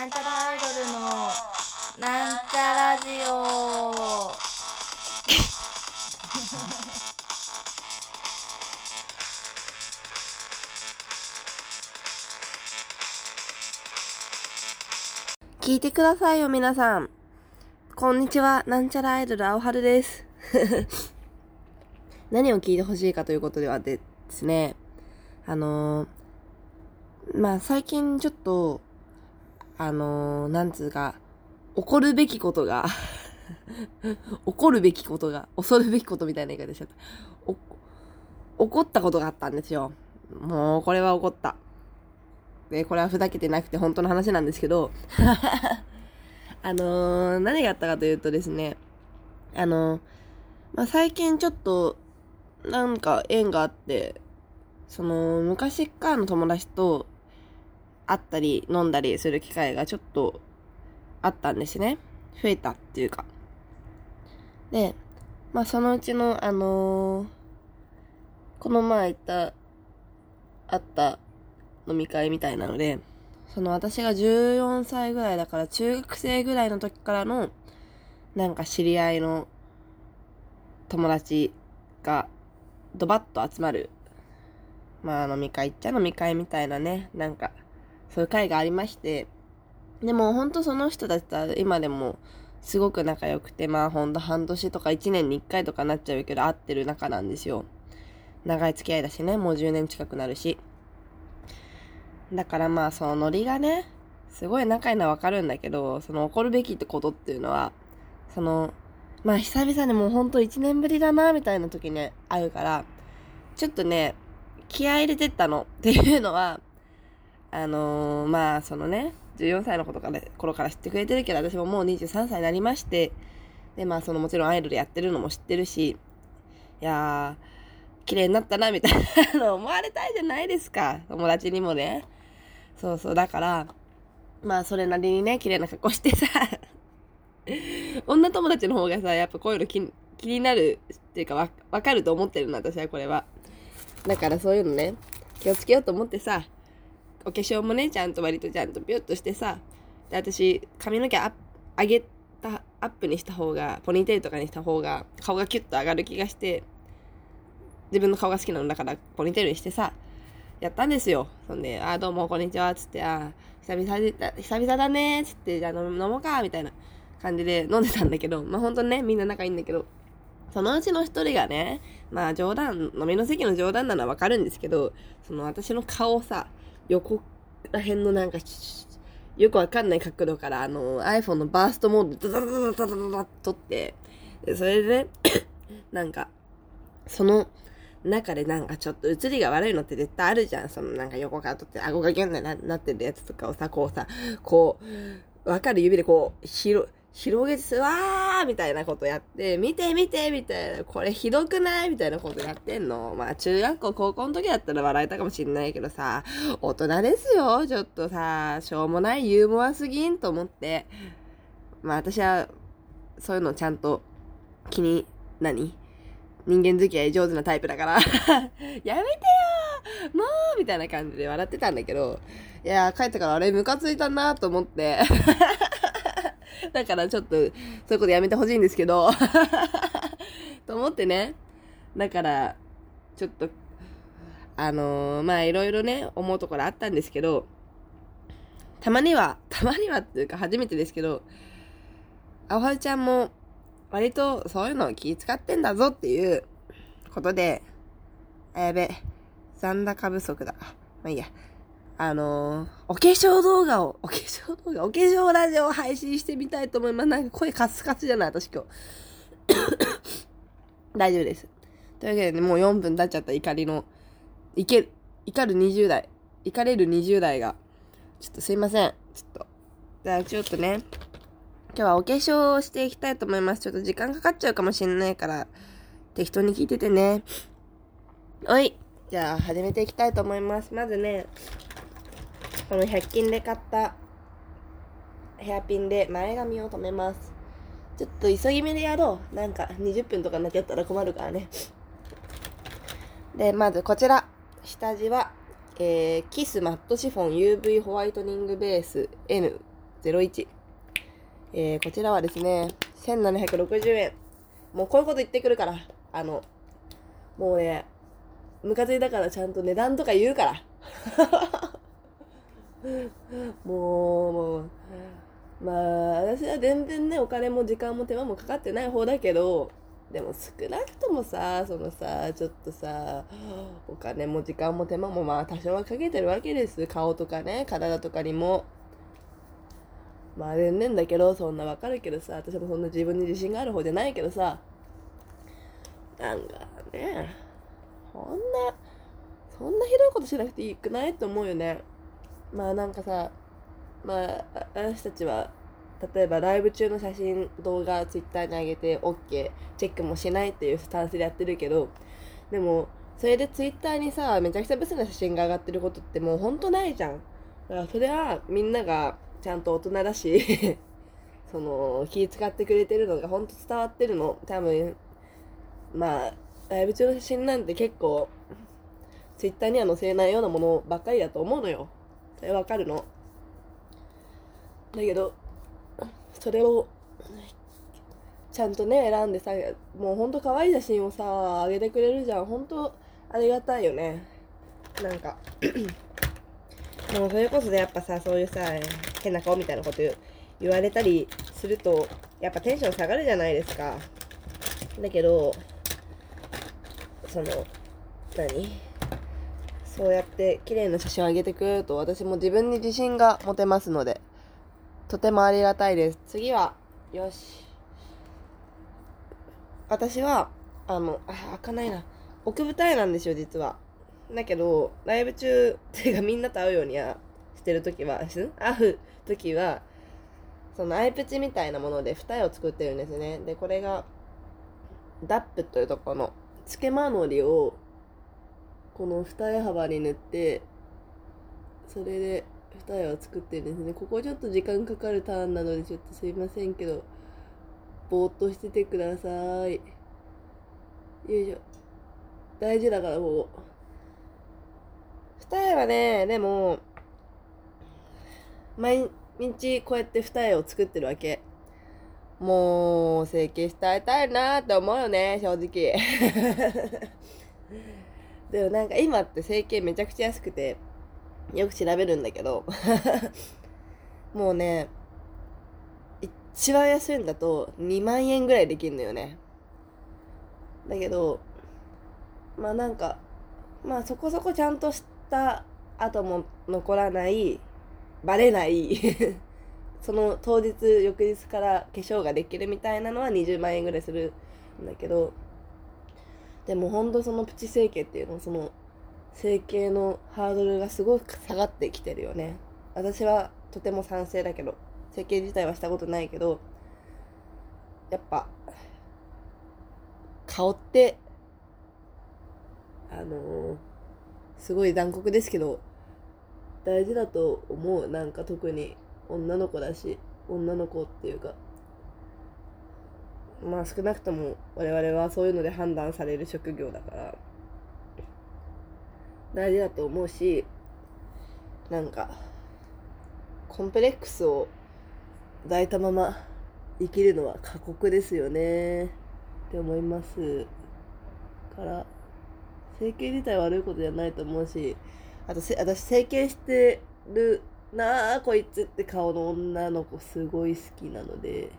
なんちゃらアイドルのなんちゃラジオ 聞いてくださいよ、皆さん。こんにちは、なんちゃらアイドル、青春です。何を聞いてほしいかということではですね、あのーまあ、最近ちょっと、あのーなんつうか、起こるべきことが、起こるべきことが、恐るべきことみたいな言い方しちゃった。お、起こったことがあったんですよ。もう、これは起こった。で、これはふざけてなくて本当の話なんですけど、あのー何があったかというとですね、あのーまあ、最近ちょっと、なんか縁があって、その、昔からの友達と会ったり飲んだりする機会がちょっとあったんですね。増えたっていうか。で、まあ、そのうちの、あのーこの前行った、あった飲み会みたいなので、その私が14歳ぐらいだから中学生ぐらいの時からのなんか知り合いの友達がドバッと集まるまあ飲み会っちゃ飲み会みたいなねなんかそういう会がありましてでもほんとその人たちとは今でもすごく仲良くてまあほんと半年とか1年に1回とかなっちゃうけど会ってる仲なんですよ。長い付き合いだしねもう10年近くなるし。だからまあそのノリがね、すごい仲いいのはわかるんだけど、その起こるべきってことっていうのは、その、まあ久々にもうほんと1年ぶりだな、みたいな時に会うから、ちょっとね、気合入れてったのっていうのは、あのーまあそのね、14歳の頃から頃から知ってくれてるけど、私ももう23歳になりまして、でまあそのもちろんアイドルやってるのも知ってるし、いやー、綺麗になったな、みたいなの思われたいじゃないですか。友達にもね。そうそう、だから、まあそれなりにね、綺麗な格好してさ、女友達の方がさ、やっぱこういうの気気になるっていうかわ、わかると思ってるの、私はこれは。だからそういうのね、気をつけようと思ってさ、お化粧もね、ちゃんと割とちゃんとピュッとしてさ、で、私、髪の毛ア上げた、アップにした方が、ポニーテールとかにした方が、顔がキュッと上がる気がして、自分の顔が好きなのだから、ポニーテールにしてさ、やったんですよ。そんで、あ、どうも、こんにちは、つって、あ、久々だ、久々だね、つって、じゃあ飲飲もうか、みたいな感じで飲んでたんだけど、まあ、ほんとね、みんな仲いいんだけど、そのうちの一人がね、まあ冗談、飲みの席の冗談なのはわかるんですけど、その私の顔をさ、横ら辺のなんか、よくわかんない角度から、あの、iPhone のバーストモードでダダダダダダダダッと撮って、でそれでね、なんか、その中でなんかちょっと映りが悪いのって絶対あるじゃん。そのなんか横から撮って顎がギュンってななってるやつとかをさ、こうさ、こう、わかる指でこう、広、広げて、わーみたいなことやって、見て見てみたいな、これひどくないみたいなことやってんの。まあ中学校、高校の時だったら笑えたかもしんないけどさ、大人ですよ。ちょっとさ、しょうもないユーモアすぎんと思って。まあ私は、そういうのちゃんと気に、何？人間付き合い上手なタイプだから、やめてよもうみたいな感じで笑ってたんだけど、いや、帰ってからあれムカついたなと思って、だからちょっと、そういうことやめてほしいんですけど、と思ってね、だから、ちょっと、あのーまあいろいろね、思うところあったんですけど、たまには、たまにはっていうか初めてですけど、青春ちゃんも割とそういうのを気使ってんだぞっていうことで、あやべ、残高不足だ。まあいいや。あのーお化粧動画を、お化粧動画、お化粧ラジオを配信してみたいと思います。なんか声カスカスじゃない私今日。大丈夫です。というわけでね、もう4分経っちゃった怒りの、いける、怒る20代、怒れる20代が、ちょっとすいません。ちょっと。じゃあちょっとね、今日はお化粧をしていきたいと思います。ちょっと時間かかっちゃうかもしれないから、適当に聞いててね。おい。じゃあ始めていきたいと思います。まずね、この100均で買ったヘアピンで前髪を留めます。ちょっと急ぎ目でやろう。なんか20分とかになっちゃったら困るからね。で、まずこちら。下地は、えー、キスマットシフォン UV ホワイトニングベース N 01。えー、こちらはですね、1760円。もうこういうこと言ってくるから、あの、もうね、ムカついたからちゃんと値段とか言うから。もう、もう、まあ、私は全然ね、お金も時間も手間もかかってない方だけど、でも少なくともさ、そのさ、ちょっとさ、お金も時間も手間もまあ多少はかけてるわけです。顔とかね、体とかにも。まあ全然だけど、そんなわかるけどさ、私もそんな自分に自信がある方じゃないけどさ、なんかね、そんな、そんなひどいことしなくていいくないと思うよね。まあなんかさ、まあ、私たちは、例えばライブ中の写真、動画、ツイッターに上げて OK、チェックもしないっていうスタンスでやってるけど、でも、それでツイッターにさ、めちゃくちゃブスな写真が上がってることってもうほんとないじゃん。だからそれはみんながちゃんと大人だし、その、気使ってくれてるのがほんと伝わってるの。多分、まあ、ライブ中の写真なんて結構、ツイッターには載せないようなものばっかりだと思うのよ。それわかるの？だけど、それを、ちゃんとね、選んでさ、もうほんと可愛い写真をさ、あげてくれるじゃん。ほんと、ありがたいよね。なんか、でもそれこそでやっぱさ、そういうさ、変な顔みたいなこと言われたりすると、やっぱテンション下がるじゃないですか。だけど、その、何？そうやって綺麗な写真を上げてくれると私も自分に自信が持てますので、とてもありがたいです。次は、よし。私は、あの、あ、開かないな。奥舞台なんですよ、実は。だけど、ライブ中、ていうかみんなと会うようにはしてるときは、会うときは、そのアイプチみたいなもので二重を作ってるんですね。で、これが、ダップというところの、つけまのりを、この二重幅に塗って、それで二重を作ってるんですね。ここちょっと時間かかるターンなのでちょっとすいませんけど、ぼーっとしててください。よいしょ。大事だから、ここ。二重はね、でも、毎日こうやって二重を作ってるわけ。もう、整形したいたいなって思うよね、正直。でもなんか今って整形めちゃくちゃ安くて、よく調べるんだけど、もうね、一番安いんだと2万円ぐらいできるのよね。だけど、まあなんか、まあそこそこちゃんとした後も残らない、バレない その当日、翌日から化粧ができるみたいなのは20万円ぐらいするんだけど、でもほんとそのプチ整形っていうの、その整形のハードルがすごく下がってきてるよね。私はとても賛成だけど、整形自体はしたことないけど、やっぱ、顔って、あのー、すごい残酷ですけど、大事だと思う。なんか特に女の子だし、女の子っていうか、まあ少なくとも我々はそういうので判断される職業だから、大事だと思うし、なんか、コンプレックスを抱いたまま生きるのは過酷ですよね。って思いますから。整形自体悪いことじゃないと思うしあとせ私整形してるなあこいつって顔の女の子すごい好きなので。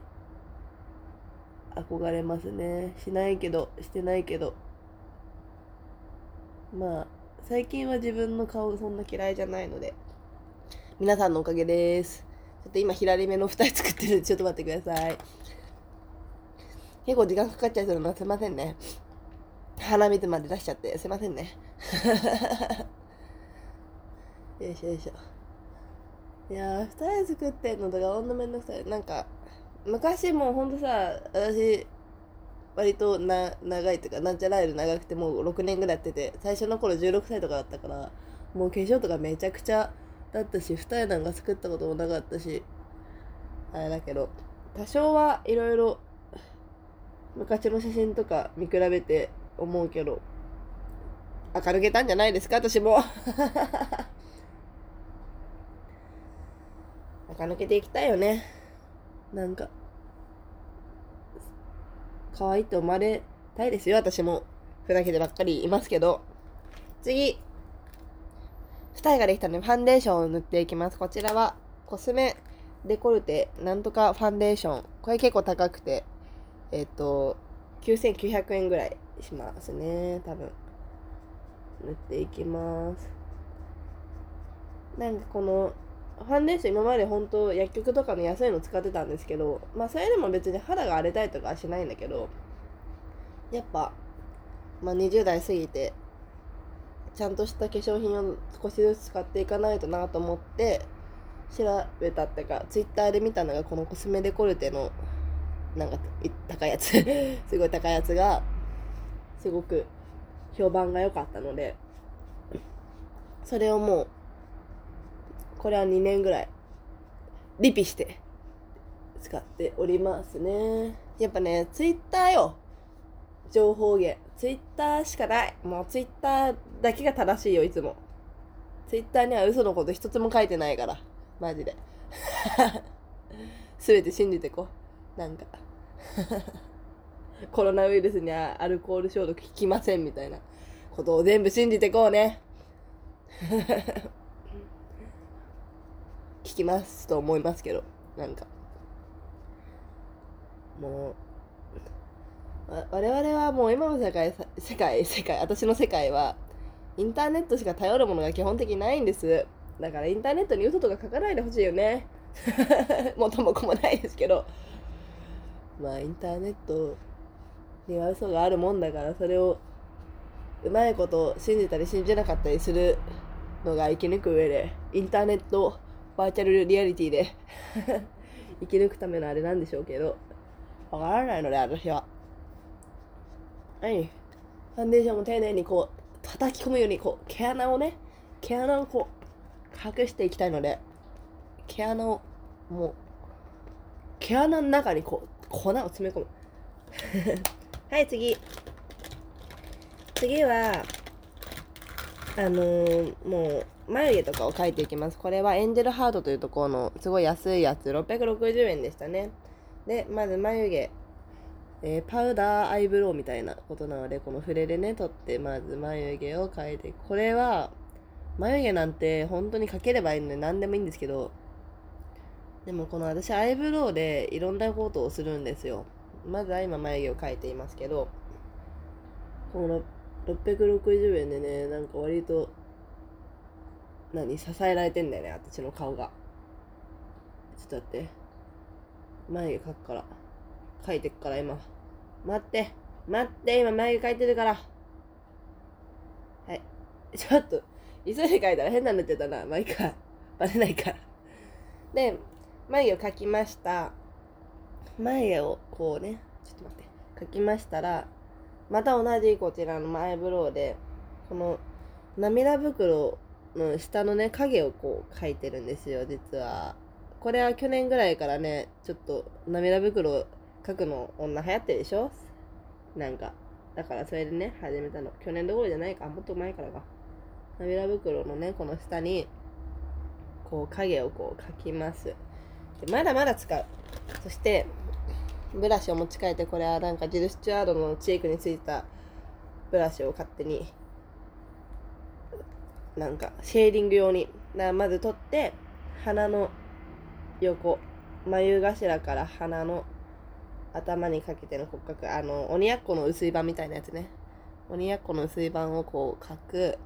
憧れますね。しないけどしてないけど。まあ最近は自分の顔そんな嫌いじゃないので。皆さんのおかげです。ちょっと今左目の二重作ってるんでちょっと待ってください。結構時間かかっちゃいそうな。すいませんね。鼻水まで出しちゃってすいませんね。よいしょよいしょ。いやー二重作ってんのとかほんとめんどくさい。なんか昔もうほんとさ私割とな長いっていうかなんちゃらアイル長くてもう6年ぐらいやってて最初の頃16歳とかだったからもう化粧とかめちゃくちゃだったし二重なんか作ったこともなかったしあれだけど多少はいろいろ昔の写真とか見比べて思うけど明るげたんじゃないですか私も垢抜けていきたいよね。なんか、可愛いって思われたいですよ、私も。ふざけてばっかりいますけど。次。二重ができたので、ファンデーションを塗っていきます。こちらは、コスメデコルテなんとかファンデーション。これ結構高くて、えっ、と、9900円ぐらいしますね、多分。塗っていきます。なんかこの、ファンデーション今まで本当薬局とかの安いの使ってたんですけど、まあそれでも別に肌が荒れたりとかはしないんだけど、やっぱ、まあ20代過ぎて、ちゃんとした化粧品を少しずつ使っていかないとなと思って、調べたっていうか、ツイッターで見たのがこのコスメデコルテの、なんか高いやつ、すごい高いやつが、すごく評判が良かったので、それをもう、これは2年ぐらい、リピして、使っておりますね。やっぱね、ツイッターよ。情報源。ツイッターしかない。もうツイッターだけが正しいよ、いつも。ツイッターには嘘のこと一つも書いてないから。マジで。すべて信じてこう。なんか。コロナウイルスにはアルコール消毒効きませんみたいなことを全部信じてこうね。聞きますと思いますけど、なんか。もう、我々はもう今の世界、世界、世界、私の世界は、インターネットしか頼るものが基本的にないんです。だからインターネットに嘘とか書かないでほしいよね。元も子もないですけど。まあインターネットには嘘があるもんだから、それをうまいこと信じたり信じなかったりするのが生き抜く上で、インターネットバーチャルリアリティで 生き抜くためのあれなんでしょうけど、わからないので、私は。はい。ファンデーションも丁寧にこう、叩き込むように、こう、毛穴をね、毛穴をこう、隠していきたいので、毛穴を、もう、毛穴の中にこう、粉を詰め込む。はい、次。次は、あのーもう、眉毛とかを描いていきます。これはエンジェルハートというところの、すごい安いやつ、660円でしたね。で、まず眉毛、えーパウダーアイブロウみたいなことなので、この筆でね、取って、まず眉毛を描いて。これは、眉毛なんて本当に描ければいいので何でもいいんですけど、でもこの私アイブロウでいろんなことをするんですよ。まずは今眉毛を描いていますけど、この660円でね、なんか割と、何、支えられてんだよね、私の顔が。ちょっと待って。眉毛描くから。描いてっから今。待って。待って、今眉毛描いてるから。はい。ちょっと、急いで描いたら変なの塗ってたな。まあいいか。バレないから。で、眉毛を描きました。眉毛をこうね、ちょっと待って。描きましたら、また同じこちらのアイブロウで、この涙袋の下のね、影をこう描いてるんですよ、実は。これは去年ぐらいからね、ちょっと涙袋描くの女流行ってるでしょ？なんか。だからそれでね、始めたの。去年どころじゃないか、もっと前からか。涙袋のね、この下に、こう影をこう描きます。でまだまだ使う。そして、ブラシを持ち替えて、これはなんかジル・スチュアードのチークについたブラシを勝手に、なんかシェーディング用に。だからまず取って、鼻の横、眉頭から鼻の頭にかけての骨格、あの、鬼奴の薄い版みたいなやつね。鬼奴の薄い版をこう描く、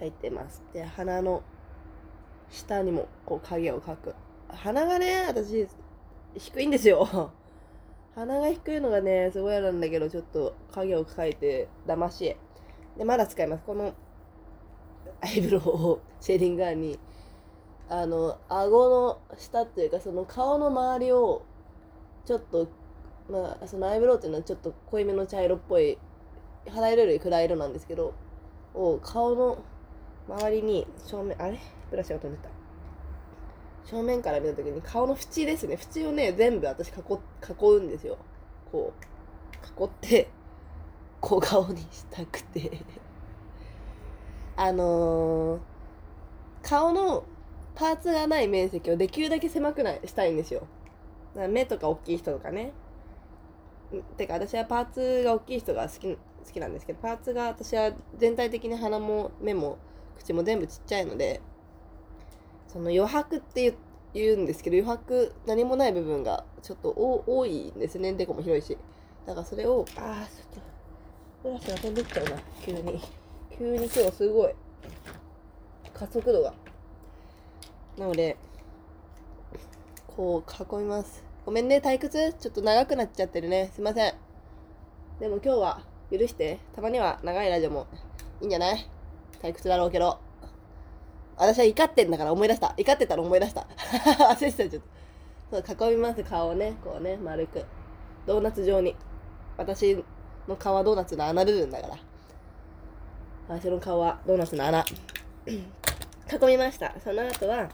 描いてます。で、鼻の下にもこう影を描く。鼻がね、私、低いんですよ。鼻が低いのがね、すごい嫌なんだけど、ちょっと影を描いて、騙し絵。で、まだ使います。このアイブロウをシェーディングガンに、あの、顎の下っていうか、その顔の周りを、ちょっと、まあ、そのアイブロウっていうのはちょっと濃いめの茶色っぽい、肌色より暗い色なんですけど、を顔の周りに正面、あれ？ブラシが飛んでた。正面から見たときに顔の縁ですね。縁をね、全部私囲囲うんですよ。こう、囲って、小顔にしたくて。あのー、顔のパーツがない面積をできるだけ狭くないしたいんですよ。だから目とか大きい人とかね。てか私はパーツが大きい人が好き好きなんですけどパーツが私は全体的に鼻も目も口も全部ちっちゃいのでその余白って言うんですけど余白何もない部分がちょっと多いんですね。デコも広いし。だからそれをああちょっとブラシが飛んでっちゃうな急に。急に今日すごい。加速度が。なのでこう囲みます。ごめんね退屈？ちょっと長くなっちゃってるね。すいません。でも今日は許して。たまには長いラジオも。いいんじゃない？退屈だろうけど。私は怒ってんだから思い出した。怒ってたら思い出した。忘れてたちょっと。そう囲みます顔をね。こうね丸く。ドーナツ状に。私の顔はドーナツの穴部分だから。私の顔はドーナツの穴。囲みました。その後は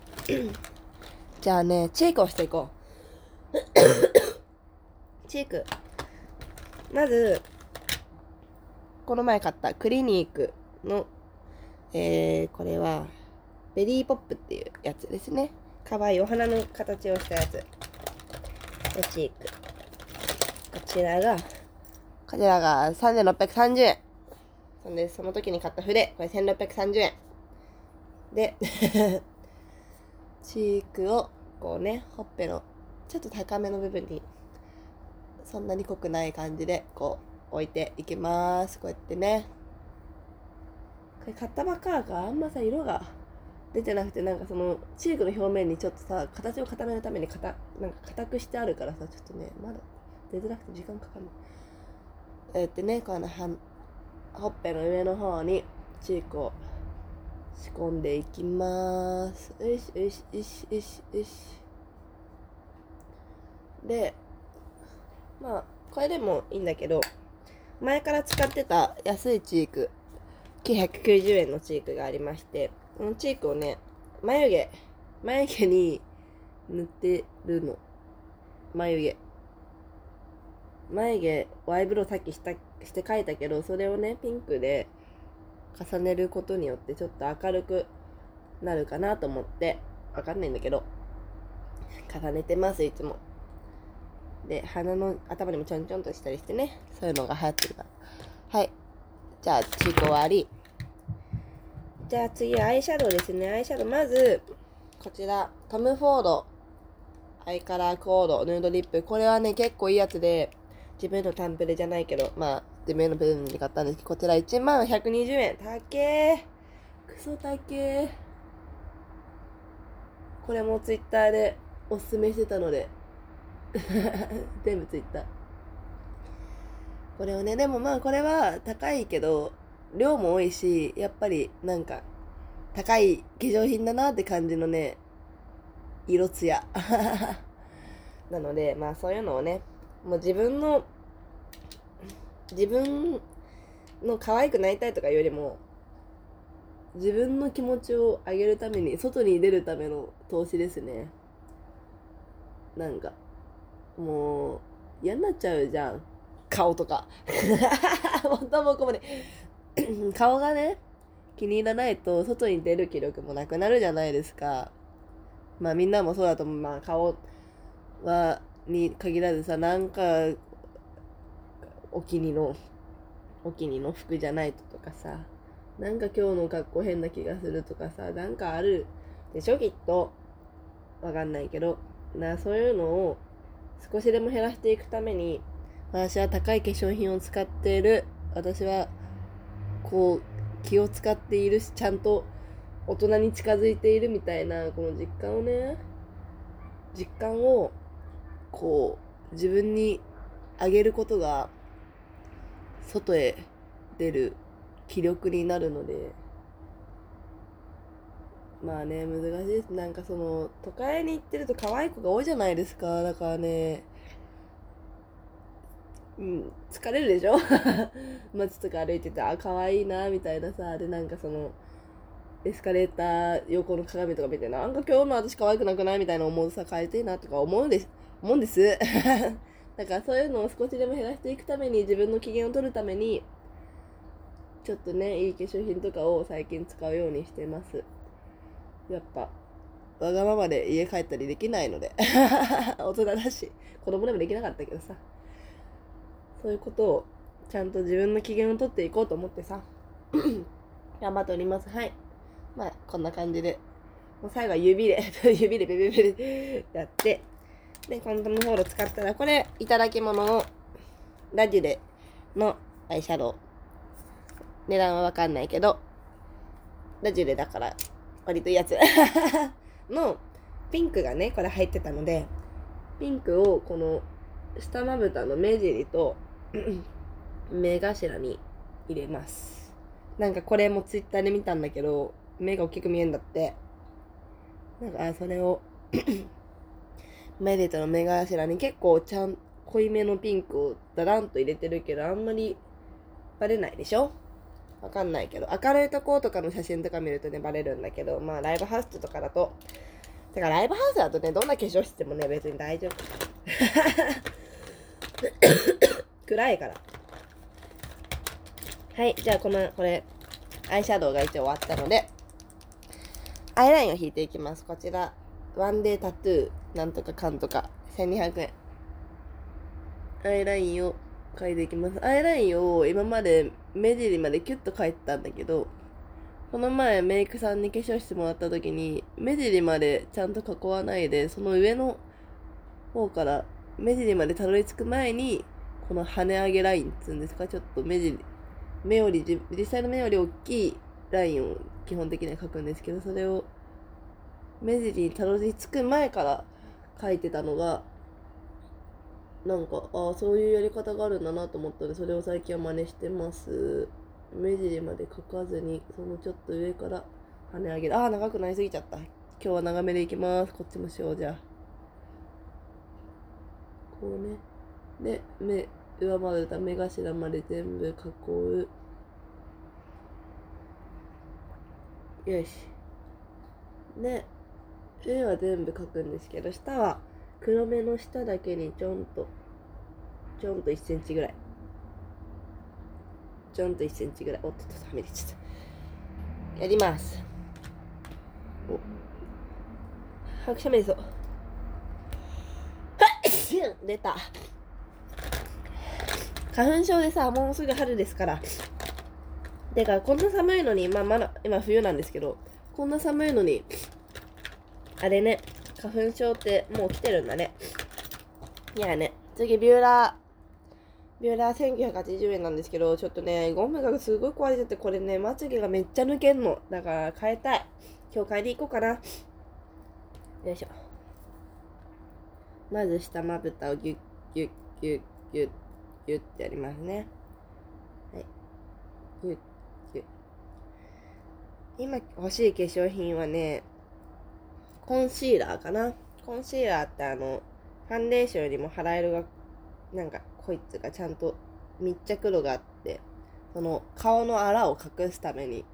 じゃあねチークをしていこう。チーク。まずこの前買ったクリニークのえー、これはベリーポップっていうやつですね。かわいいお花の形をしたやつ。でチーク。こちらがこちらが3630円。そんでその時に買った筆。これ1630円。で チークをこうねほっぺのちょっと高めの部分にそんなに濃くない感じでこう置いていきます。こうやってね。これ買ったばっかだからあんまさ色が出てなくてなんかそのチークの表面にちょっとさ形を固めるためにかたなんか硬くしてあるからさちょっとねまだ出づらくて時間かかるえーってねこのはんほっぺの上の方にチークを仕込んでいきます。よしよしよしよしよしでまあこれでもいいんだけど前から使ってた安いチーク990円のチークがありましてこのチークをね眉毛眉毛に塗ってるの。眉毛。眉毛アイブロウさっきしたして描いたけどそれをねピンクで重ねることによってちょっと明るくなるかなと思ってわかんないんだけど重ねてますいつも。で鼻の頭にもちょんちょんとしたりしてねそういうのが流行ってるから。はい。じゃあチーク終わり。じゃあ次アイシャドウですね。アイシャドウまずこちら。トム・フォード。アイカラーコード。ヌードリップ。これはね結構いいやつで自分のタンプレじゃないけどまあ自分の部分で買ったんですけどこちら1万120円。たけークソたけこれもツイッターでおすすめしてたので。全部ツイッター。これをねでもまあこれは高いけど量も多いしやっぱりなんか高い化粧品だなって感じのね色艶。なのでまあそういうのをねもう自分の自分の可愛くなりたいとかよりも自分の気持ちを上げるために外に出るための投資ですね。なんかもう嫌になっちゃうじゃん。顔とか。元 も子もね 顔がね気に入らないと外に出る気力もなくなるじゃないですか。まあみんなもそうだと思う。まあ顔はに限らずさなんかお気に入りのお気に入りの服じゃないととかさなんか今日の格好変な気がするとかさなんかあるでしょきっと。わかんないけど。なそういうのを少しでも減らしていくために私は高い化粧品を使っている。私はこう気を使っているしちゃんと大人に近づいているみたいなこの実感をね実感をこう自分にあげることが外へ出る気力になるのでまあね難しいです。なんかその都会に行ってると可愛い子が多いじゃないですか。だからねうん疲れるでしょ？街とか歩いててあ可愛いなみたいなさ。でなんかそのエスカレーター横の鏡とか見てなんか今日の私可愛くなくない？みたいな思うさ変えてえなとか思うんです。思うんです。だからそういうのを少しでも減らしていくために自分の機嫌を取るためにちょっとねいい化粧品とかを最近使うようにしてます。やっぱわがままで家帰ったりできないので。大人だし子供でもできなかったけどさ。そういうことをちゃんと自分の機嫌を取っていこうと思ってさ 頑張っております。はい。まあこんな感じで。もう最後は指で 指でベベベベやってでコントムホール使ったらこれいただき物のラジュレのアイシャドウ。値段はわかんないけどラジュレだから割といいやつ。のピンクがねこれ入ってたのでピンクをこの下まぶたの目尻と 目頭に入れます。なんかこれもツイッターで見たんだけど目が大きく見えんだって。なんかあそれを目尻との目頭に結構ちゃん濃いめのピンクをダランと入れてるけどあんまりバレないでしょ？わかんないけど、明るいとことかの写真とか見るとね、バレるんだけど、まあ、ライブハウスとかだと、てから、ライブハウスだとね、どんな化粧してもね、別に大丈夫。暗いから。はい、じゃあ、この、これ、アイシャドウが一応終わったので、アイラインを引いていきます。こちら、ワンデータトゥー、なんとかかんとか、1200円。アイラインを描いていきます。アイラインを今まで目尻までキュッと描いてたんだけど、この前メイクさんに化粧してもらった時に、目尻までちゃんと囲わないで、その上の方から目尻までたどり着く前に、この跳ね上げラインっつうんですか、ちょっと目尻、目より、実際の目より大きいラインを基本的には描くんですけど、それを目尻にたどり着く前から描いてたのが、なんか、ああ、そういうやり方があるんだなと思ったので、それを最近は真似してます。目尻まで描かずに、そのちょっと上から跳ね上げる。ああ、長くなりすぎちゃった。今日は長めでいきます。こっちもしよう、じゃあ。こうね。で、目、上までた目頭まで全部囲う。よし。で、上は全部描くんですけど、下は黒目の下だけにちょんと、ちょんと1センチぐらい。ちょんと1センチぐらい。おっとっと、はみ出ちゃった。やります。お。拍手瞑想。出た。花粉症でさ、もうすぐ春ですから。てか、こんな寒いのに、まあまだ、今冬なんですけど、こんな寒いのに、あれね、花粉症ってもう来てるんだね。いやね、次ビューラー。ビューラー1980円なんですけど、ちょっとね、ゴムがすごい壊れてて、これね、まつげがめっちゃ抜けんの。だから変えたい。今日買いに行こうかな。よいしょ。まず下まぶたをギュッギュッギュッギュッギュッってやりますね。はい。ギュッギュッ。今欲しい化粧品はね、コンシーラーかな。コンシーラーってあの、ファンデーションよりも肌色が、なんか、こいつがちゃんと密着度があって、その顔のあらを隠すために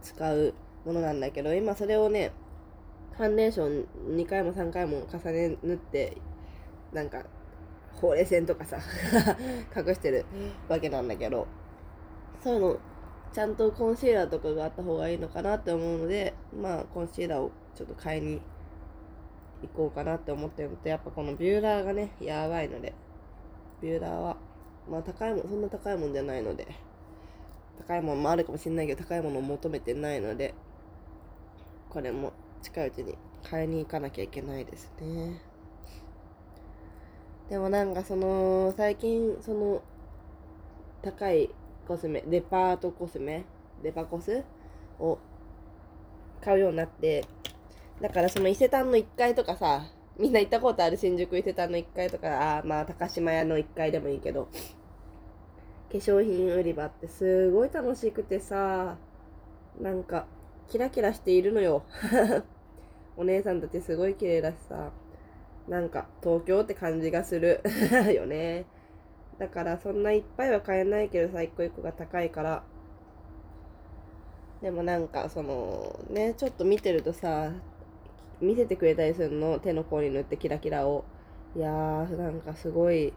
使うものなんだけど、今それをね、ファンデーション2回も3回も重ね塗って、なんか、ほうれい線とかさ、隠してるわけなんだけど、そういうの、ちゃんとコンシーラーとかがあった方がいいのかなって思うので、まあ、コンシーラーをちょっと買いに行こうかなって思ってるのと、やっぱこのビューラーがね、やばいので、ビューラーは、まあ高いもん、そんな高いもんじゃないので、高いもんもあるかもしれないけど、高いものを求めてないので、これも近いうちに買いに行かなきゃいけないですね。でもなんかその、最近、その、高いコスメ、デパートコスメ、デパコスを買うようになって、だからその伊勢丹の1階とかさ、みんな行ったことある？新宿伊勢丹の1階とか、あまあ高島屋の1階でもいいけど、化粧品売り場ってすごい楽しくてさ、なんか、キラキラしているのよ。お姉さんたちすごい綺麗だしさ、なんか東京って感じがする よね。だからそんないっぱいは買えないけどさ、一個一個が高いから。でもなんかそのね、ちょっと見てるとさ、見せてくれたりするの、手の甲に塗ってキラキラを。いやー、なんかすごい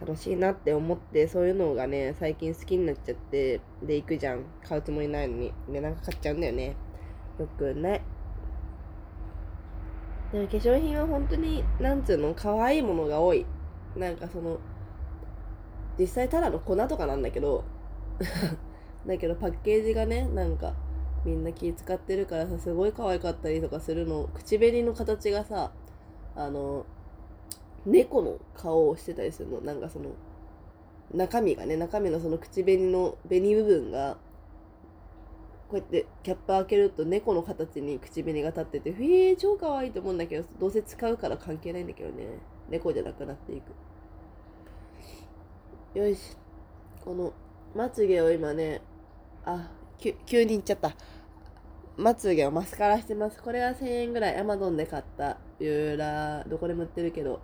楽しいなって思って、そういうのがね、最近好きになっちゃって、で行くじゃん。買うつもりないのに。で、なんか買っちゃうんだよね。よくない。でも化粧品は本当に、なんつうの、可愛いものが多い。なんかその、実際ただの粉とかなんだけど、だけどパッケージがね、なんか、みんな気使ってるからさ、すごい可愛かったりとかするの。口紅の形がさ、あの、猫の顔をしてたりするの。なんかその、中身がね、中身のその口紅の紅部分が、こうやってキャップ開けると猫の形に口紅が立ってて、へえ、超可愛いと思うんだけど、どうせ使うから関係ないんだけどね。猫じゃなくなっていく。よし。この、まつげを今ね、あ、急に言っちゃった。まつげをマスカラしてます。これは1000円ぐらい。アマゾンで買った。ビューラー、どこでも売ってるけど。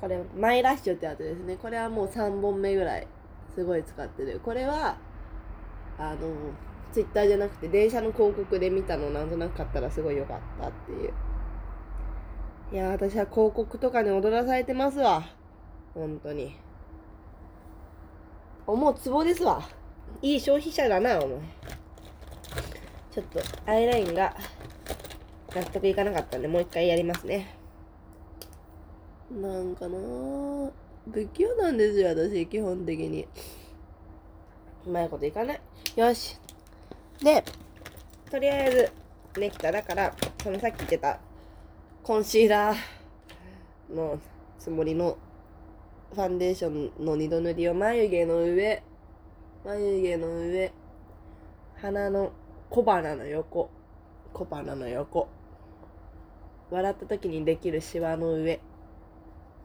これ、マイラッシュってやつですね。これはもう3本目ぐらい。すごい使ってる。これは、あの、ツイッターじゃなくて、電車の広告で見たのなんとなく買ったらすごい良かったっていう。いや、私は広告とかに踊らされてますわ。本当に。思うツボですわ。いい消費者だな、お前。ちょっと、アイラインが、納得いかなかったんで、もう一回やりますね。なんかなぁ、不器用なんですよ、私、基本的に。うまいこといかない。よし。で、とりあえず、できた。だから、そのさっき言ってた、コンシーラーのつもりのファンデーションの二度塗りを眉毛の上、眉毛の上、鼻の小鼻の横、小鼻の横、笑った時にできるシワの上、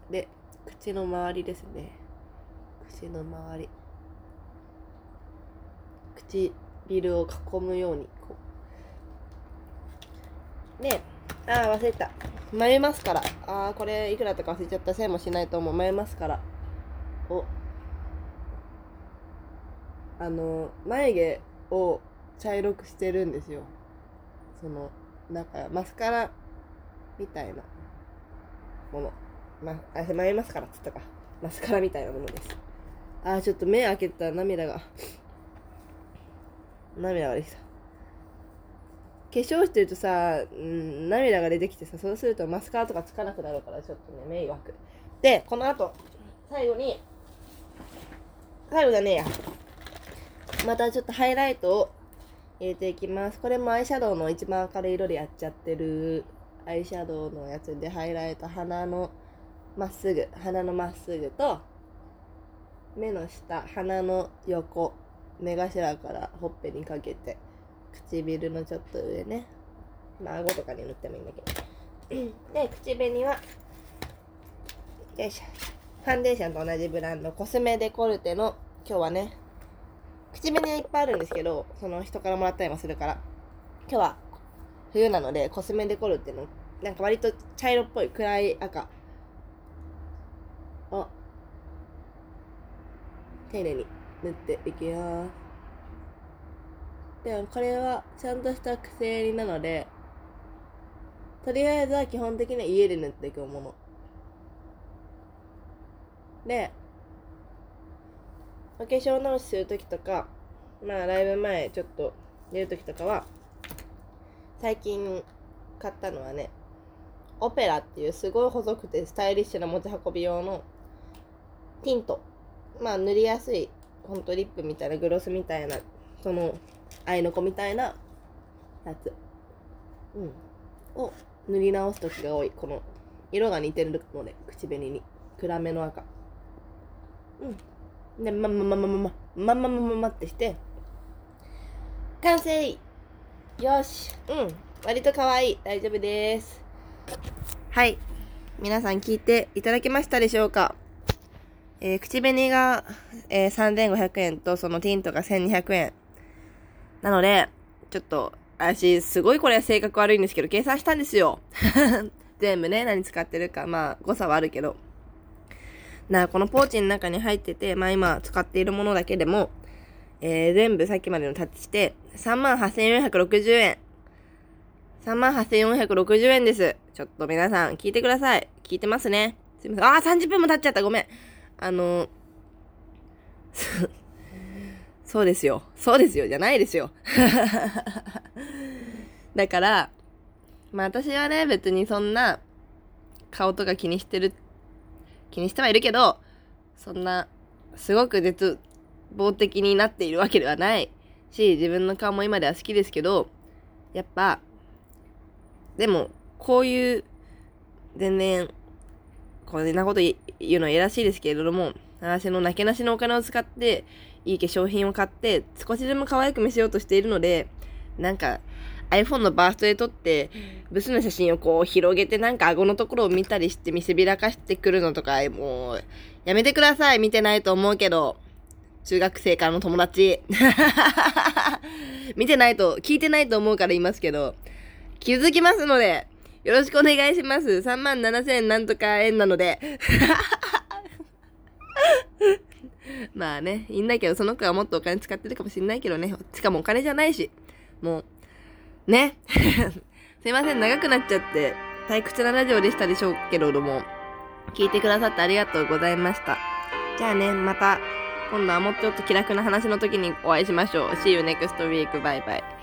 で、口の周りですね。口の周り。唇を囲むように、こう。で、あー忘れた。眉マスカラ。あーこれいくらとか忘れちゃった。せいもしないと思う。眉マスカラ。を、あの、眉毛を茶色くしてるんですよ。その、なんか、マスカラみたいなもの。ま、あ、眉マスカラっつったか。マスカラみたいなものです。あーちょっと目開けたら涙が。涙ができた。化粧してるとさ、うん、涙が出てきてさ、そうするとマスカラとかつかなくなるから、ちょっとね、迷惑。で、この後、最後に、最後じゃねえや。またちょっとハイライトを入れていきます。これもアイシャドウの一番明るい色でやっちゃってるアイシャドウのやつでハイライト、鼻のまっすぐ、鼻のまっすぐと、目の下、鼻の横、目頭からほっぺにかけて、唇のちょっと上ね。まあ、顎とかに塗ってもいいんだけど。で、口紅は、よいしょ。ファンデーションと同じブランド、コスメデコルテの、今日はね、口紅はいっぱいあるんですけど、その人からもらったりもするから、今日は冬なので、コスメデコルテの、なんか割と茶色っぽい暗い赤を、丁寧に塗っていきます。でもこれはちゃんとした癖襟なので、とりあえずは基本的には家で塗っていくもの。で、お化粧直しするときとか、まあライブ前ちょっと出るときとかは、最近買ったのはね、オペラっていうすごい細くてスタイリッシュな持ち運び用のティント。まあ塗りやすい、ほんとリップみたいなグロスみたいな、その、アイノコみたいなやつ。うん。を塗り直すときが多い。この、色が似てるので、口紅に。暗めの赤。うん。で、ま、ま、ま、ま、ま、ま、ま、ま、ま、ま、まってして、完成よし。うん。割と可愛い。大丈夫です。はい。皆さん聞いていただけましたでしょうか？えー口紅が、えー3500円とそのティントが1200円。なので、ちょっと、私、すごいこれは性格悪いんですけど、計算したんですよ。全部ね、何使ってるか、まあ、誤差はあるけど。な、このポーチの中に入ってて、まあ今使っているものだけでも、えー全部さっきまでのタッチして、38,460円。38,460円です。ちょっと皆さん聞いてください。聞いてますね。すいません。あー、30分も経っちゃった。ごめん。あの、そうですよ。そうですよ。じゃないですよ。だから、まあ私はね、別にそんな顔とか気にしてる、気にしてはいるけど、そんな、すごく絶望的になっているわけではない。し、自分の顔も今では好きですけど、やっぱ、でも、こういう、全然、こんなこと言うのは偉しいですけれども、私のなけなしのお金を使って、いい化粧品を買って、少しでも可愛く見せようとしているので、なんか、iPhone のバーストで撮って、ブスの写真をこう広げてなんか顎のところを見たりして見せびらかしてくるのとか、もう、やめてください。見てないと思うけど。中学生からの友達。見てないと、聞いてないと思うから言いますけど、気づきますので、よろしくお願いします。3万7千なんとか円なので。まあね、いいんだけど、その子はもっとお金使ってるかもしんないけどね。しかもお金じゃないし。もう、ね。すいません、長くなっちゃって、退屈なラジオでしたでしょうけれども、聞いてくださってありがとうございました。じゃあね、また、今度はもうちょっと気楽な話の時にお会いしましょう。See you next week. Bye bye.